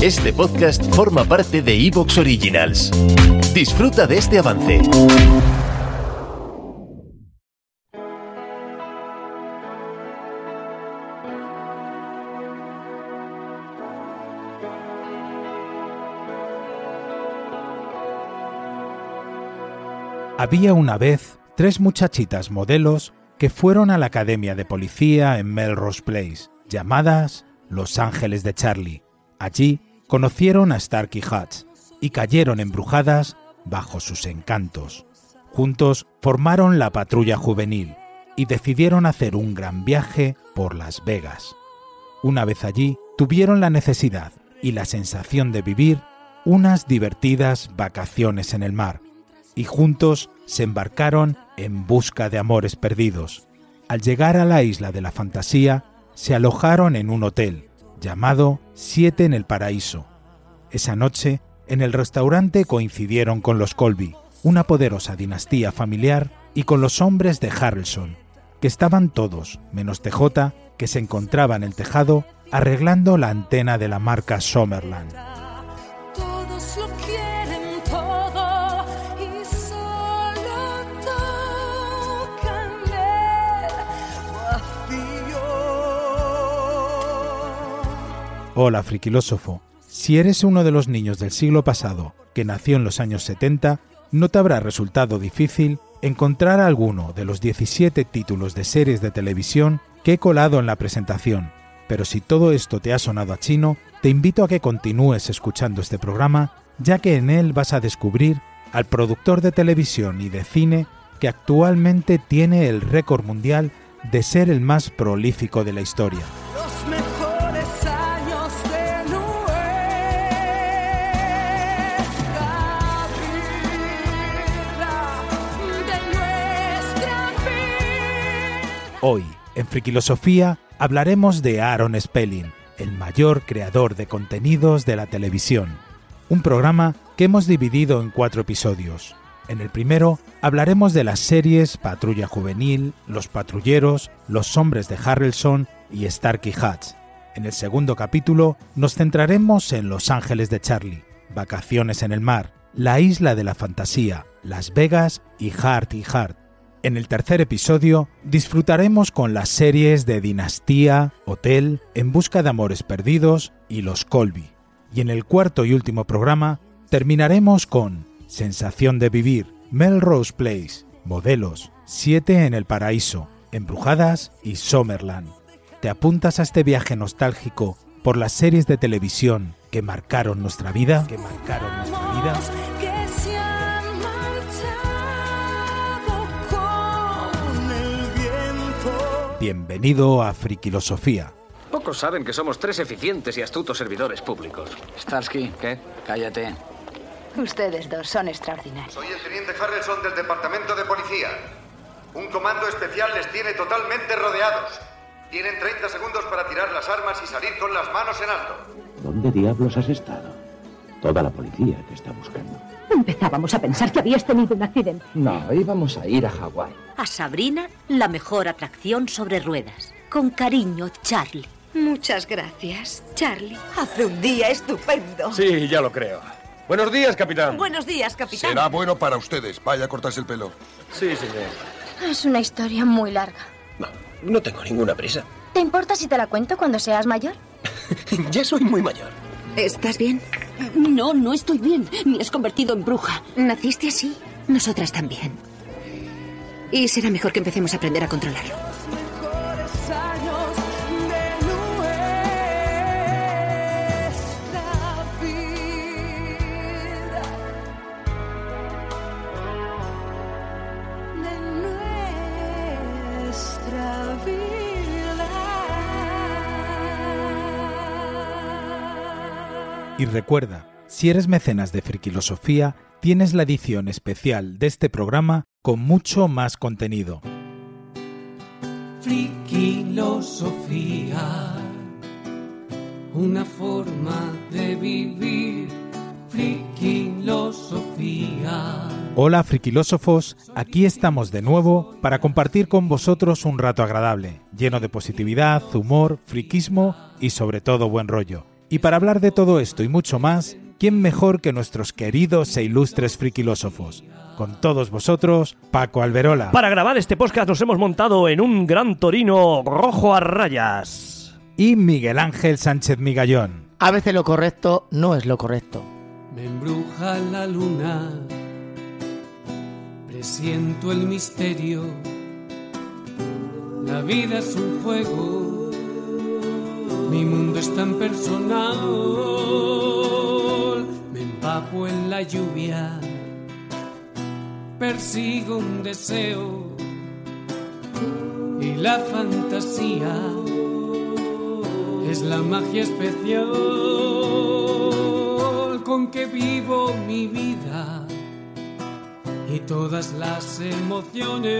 Este podcast forma parte de Evox Originals. Disfruta de este avance. Había una vez tres muchachitas modelos que fueron a la academia de policía en Melrose Place, llamadas Los Ángeles de Charlie. Allí conocieron a Starkey Hutch y cayeron embrujadas bajo sus encantos. Juntos formaron la patrulla juvenil y decidieron hacer un gran viaje por Las Vegas. Una vez allí, tuvieron la necesidad y la sensación de vivir unas divertidas vacaciones en el mar, y juntos se embarcaron en busca de amores perdidos. Al llegar a la isla de la fantasía, se alojaron en un hotel llamado Siete en el Paraíso. Esa noche, en el restaurante coincidieron con los Colby, una poderosa dinastía familiar, y con los hombres de Harrelson, que estaban todos, menos TJ, que se encontraba en el tejado arreglando la antena de la marca Summerland. Hola, friquilósofo. Si eres uno de los niños del siglo pasado que nació en los años 70, no te habrá resultado difícil encontrar alguno de los 17 títulos de series de televisión que he colado en la presentación. Pero si todo esto te ha sonado a chino, te invito a que continúes escuchando este programa, ya que en él vas a descubrir al productor de televisión y de cine que actualmente tiene el récord mundial de ser el más prolífico de la historia. Hoy, en Friquilosofía, hablaremos de Aaron Spelling, el mayor creador de contenidos de la televisión. Un programa que hemos dividido en cuatro episodios. En el primero hablaremos de las series Patrulla Juvenil, Los Patrulleros, Los Hombres de Harrelson y Starkey Hutch. En el segundo capítulo nos centraremos en Los Ángeles de Charlie, Vacaciones en el Mar, La Isla de la Fantasía, Las Vegas y Heart y Heart. En el tercer episodio disfrutaremos con las series de Dinastía, Hotel, En Busca de Amores Perdidos y Los Colby. Y en el cuarto y último programa terminaremos con Sensación de Vivir, Melrose Place, Modelos, Siete en el Paraíso, Embrujadas y Summerland. ¿Te apuntas a este viaje nostálgico por las series de televisión que marcaron nuestra vida? Que marcaron nuestra vida. Bienvenido a Friquilosofía. Pocos saben que somos tres eficientes y astutos servidores públicos. Starsky, ¿Qué? cállate. Ustedes dos son extraordinarios. Soy el teniente Harrelson del Departamento de Policía. Un comando especial les tiene totalmente rodeados. Tienen 30 segundos para tirar las armas y salir con las manos en alto. ¿Dónde diablos has estado? Toda la policía te está buscando. Empezábamos a pensar que habías tenido un accidente. No, íbamos a ir a Hawái. A Sabrina, la mejor atracción sobre ruedas. Con cariño, Charlie. Muchas gracias, Charlie. Hace un día estupendo. Sí, ya lo creo. Buenos días, capitán. Buenos días, capitán. Será bueno para ustedes. Vaya a cortarse el pelo. Sí, señor. Es una historia muy larga. No, no tengo ninguna prisa. ¿Te importa si te la cuento cuando seas mayor? ya soy muy mayor. ¿Estás bien? No, no estoy bien. Me has convertido en bruja. ¿Naciste así? Nosotras también. Y será mejor que empecemos a aprender a controlarlo. Y recuerda, si eres mecenas de Friquilosofía, tienes la edición especial de este programa con mucho más contenido. Friquilosofía, una forma de vivir. Friquilosofía. Hola friquilósofos, aquí estamos de nuevo para compartir con vosotros un rato agradable, lleno de positividad, humor, friquismo y sobre todo buen rollo. Y para hablar de todo esto y mucho más, ¿quién mejor que nuestros queridos e ilustres friquilósofos? Con todos vosotros, Paco Alberola. Para grabar este podcast nos hemos montado en un gran torino rojo a rayas. Y Miguel Ángel Sánchez Migallón. A veces lo correcto no es lo correcto. Me embruja la luna, presiento el misterio. La vida es un juego, mi mundo es tan personal. Me empapo en la lluvia, persigo un deseo y la fantasía es la magia especial con que vivo mi vida y todas las emociones.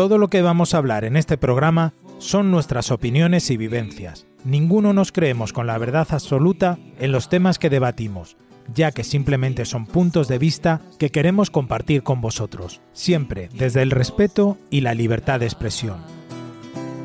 Todo lo que vamos a hablar en este programa son nuestras opiniones y vivencias. Ninguno nos creemos con la verdad absoluta en los temas que debatimos, ya que simplemente son puntos de vista que queremos compartir con vosotros, siempre desde el respeto y la libertad de expresión.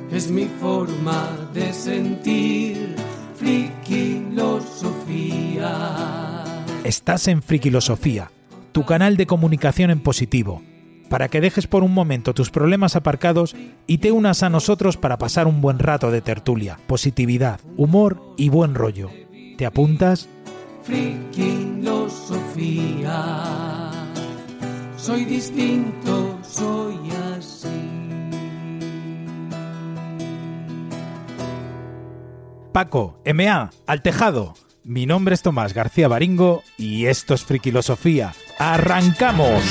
Es mi forma de sentir friquilosofía. Estás en Friquilosofía, tu canal de comunicación en positivo, para que dejes por un momento tus problemas aparcados y te unas a nosotros para pasar un buen rato de tertulia, positividad, humor y buen rollo. ¿Te apuntas? Friquilosofía. Soy distinto, soy así. Paco, MA, al tejado. Mi nombre es Tomás García Baringo y esto es Friquilosofía. ¡Arrancamos!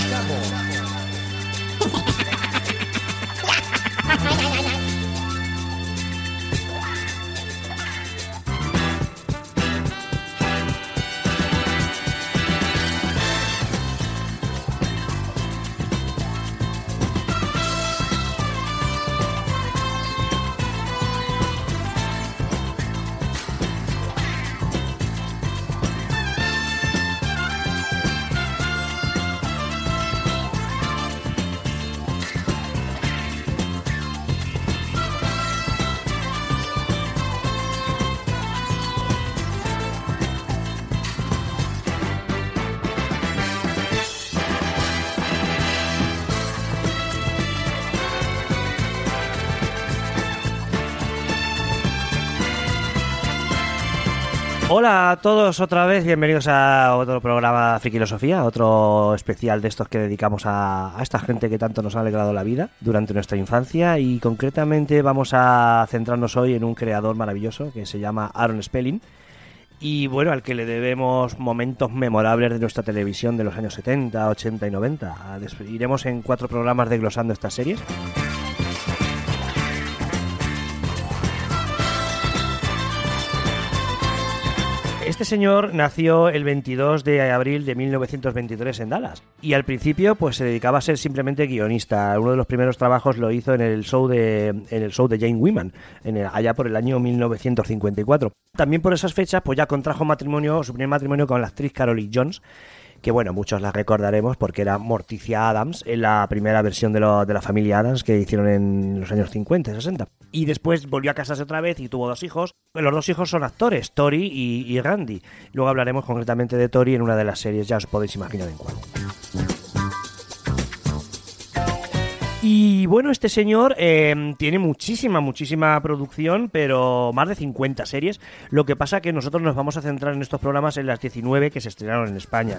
Hola a todos otra vez, bienvenidos a otro programa Friquilosofía, otro especial de estos que dedicamos a, a, esta gente que tanto nos ha alegrado la vida durante nuestra infancia y concretamente vamos a centrarnos hoy en un creador maravilloso que se llama Aaron Spelling y bueno, al que le debemos momentos memorables de nuestra televisión de los años 70, 80 y 90. Iremos en cuatro programas desglosando estas series. Este señor nació el 22 de abril de 1923 en Dallas y al principio pues se dedicaba a ser simplemente guionista. Uno de los primeros trabajos lo hizo en el show de en el show de Jane Wyman, allá por el año 1954. También por esas fechas pues ya contrajo matrimonio, su primer matrimonio con la actriz Carole Jones que bueno, muchos la recordaremos porque era Morticia Adams en la primera versión de, lo, de la familia Adams que hicieron en los años 50 y 60. Y después volvió a casarse otra vez y tuvo dos hijos. Los dos hijos son actores, Tori y, y Randy. Luego hablaremos concretamente de Tori en una de las series, ya os podéis imaginar en cuál. Y bueno, este señor eh, tiene muchísima, muchísima producción, pero más de 50 series. Lo que pasa que nosotros nos vamos a centrar en estos programas en las 19 que se estrenaron en España.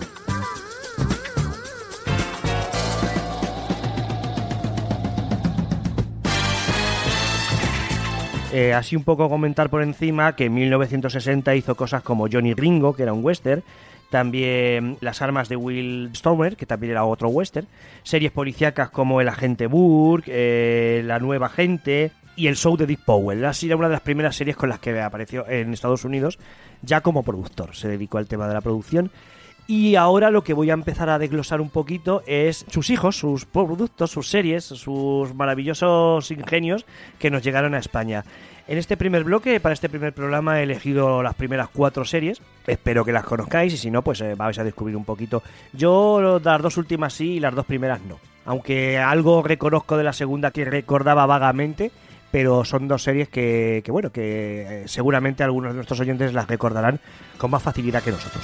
Eh, así un poco comentar por encima que en 1960 hizo cosas como Johnny Ringo, que era un western, también Las armas de Will Stormer, que también era otro western, series policíacas como El agente Burke, eh, La nueva gente y El show de Dick Powell. Ha sido una de las primeras series con las que apareció en Estados Unidos ya como productor. Se dedicó al tema de la producción. Y ahora lo que voy a empezar a desglosar un poquito es sus hijos, sus productos, sus series, sus maravillosos ingenios que nos llegaron a España. En este primer bloque, para este primer programa, he elegido las primeras cuatro series. Espero que las conozcáis y si no, pues eh, vais a descubrir un poquito. Yo las dos últimas sí y las dos primeras no. Aunque algo reconozco de la segunda que recordaba vagamente, pero son dos series que, que bueno, que eh, seguramente algunos de nuestros oyentes las recordarán con más facilidad que nosotros.